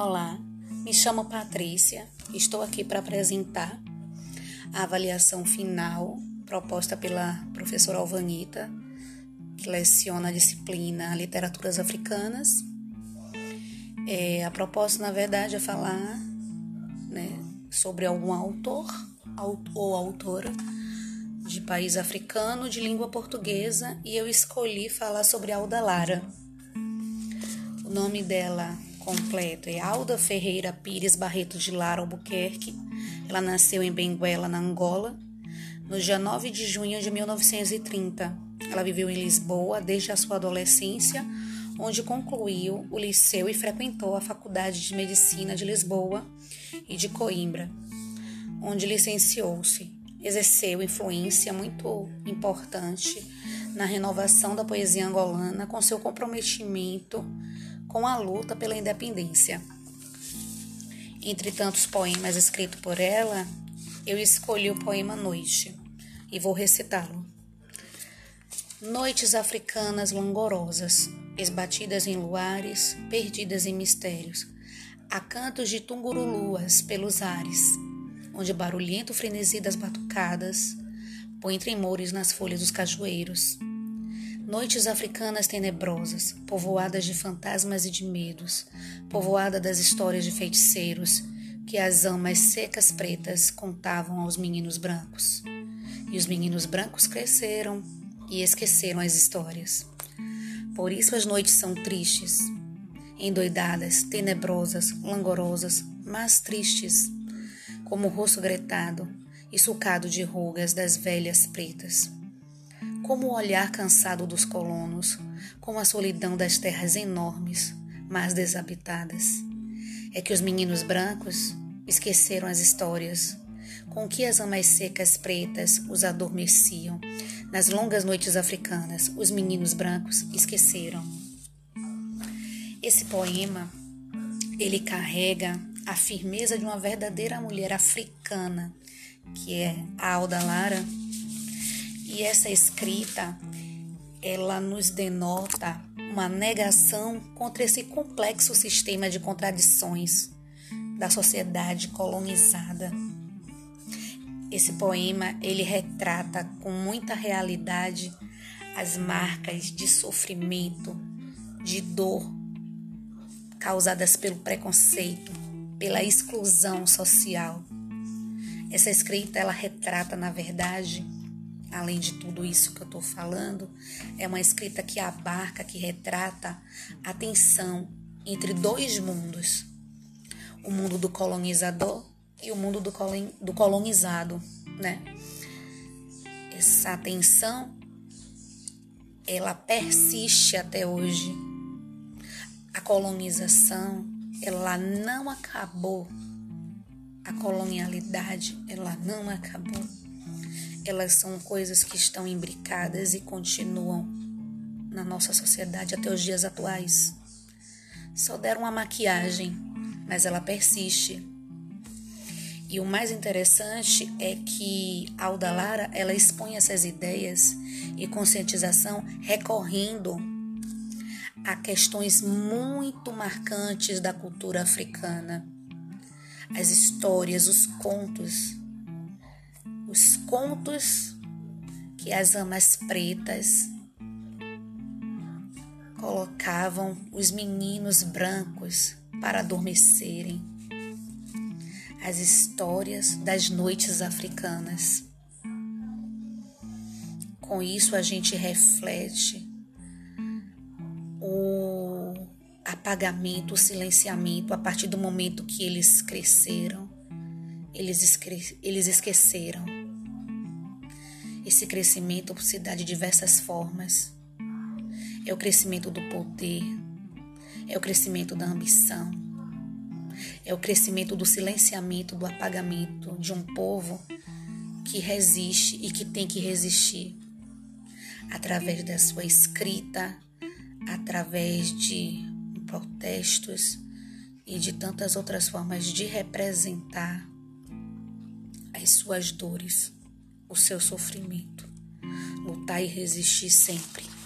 Olá, me chamo Patrícia, estou aqui para apresentar a avaliação final proposta pela professora Alvanita, que leciona a disciplina Literaturas Africanas. É, a proposta, na verdade, é falar né, sobre algum autor ou autora de país africano de língua portuguesa e eu escolhi falar sobre Alda Lara. O nome dela completo é Alda Ferreira Pires Barreto de Lara Albuquerque. Ela nasceu em Benguela, na Angola, no dia 9 de junho de 1930. Ela viveu em Lisboa desde a sua adolescência, onde concluiu o liceu e frequentou a Faculdade de Medicina de Lisboa e de Coimbra, onde licenciou-se. Exerceu influência muito importante na renovação da poesia angolana com seu comprometimento com a luta pela independência. Entre tantos poemas escritos por ela, eu escolhi o poema Noite e vou recitá-lo. Noites africanas langorosas, esbatidas em luares, perdidas em mistérios, a cantos de tunguruluas pelos ares, onde barulhento frenesi das batucadas põe tremores nas folhas dos cajueiros Noites africanas tenebrosas, povoadas de fantasmas e de medos, povoada das histórias de feiticeiros que as amas secas pretas contavam aos meninos brancos. E os meninos brancos cresceram e esqueceram as histórias. Por isso as noites são tristes, endoidadas, tenebrosas, langorosas, mas tristes, como o rosto gretado e sulcado de rugas das velhas pretas como o olhar cansado dos colonos, como a solidão das terras enormes, mas desabitadas. É que os meninos brancos esqueceram as histórias com que as amas secas pretas os adormeciam. Nas longas noites africanas, os meninos brancos esqueceram. Esse poema, ele carrega a firmeza de uma verdadeira mulher africana, que é a Alda Lara, e essa escrita, ela nos denota uma negação contra esse complexo sistema de contradições da sociedade colonizada. Esse poema, ele retrata com muita realidade as marcas de sofrimento, de dor causadas pelo preconceito, pela exclusão social. Essa escrita ela retrata, na verdade, além de tudo isso que eu estou falando, é uma escrita que abarca, que retrata a tensão entre dois mundos: o mundo do colonizador e o mundo do, do colonizado, né? Essa tensão ela persiste até hoje. A colonização, ela não acabou. A colonialidade, ela não acabou elas são coisas que estão imbricadas e continuam na nossa sociedade até os dias atuais. Só deram uma maquiagem, mas ela persiste. E o mais interessante é que Alda Lara, ela expõe essas ideias e conscientização recorrendo a questões muito marcantes da cultura africana. As histórias, os contos os contos que as amas pretas colocavam os meninos brancos para adormecerem, as histórias das noites africanas. Com isso, a gente reflete o apagamento, o silenciamento a partir do momento que eles cresceram, eles, eles esqueceram esse crescimento se dá de diversas formas. É o crescimento do poder, é o crescimento da ambição, é o crescimento do silenciamento, do apagamento de um povo que resiste e que tem que resistir através da sua escrita, através de protestos e de tantas outras formas de representar as suas dores o seu sofrimento. Lutar e resistir sempre.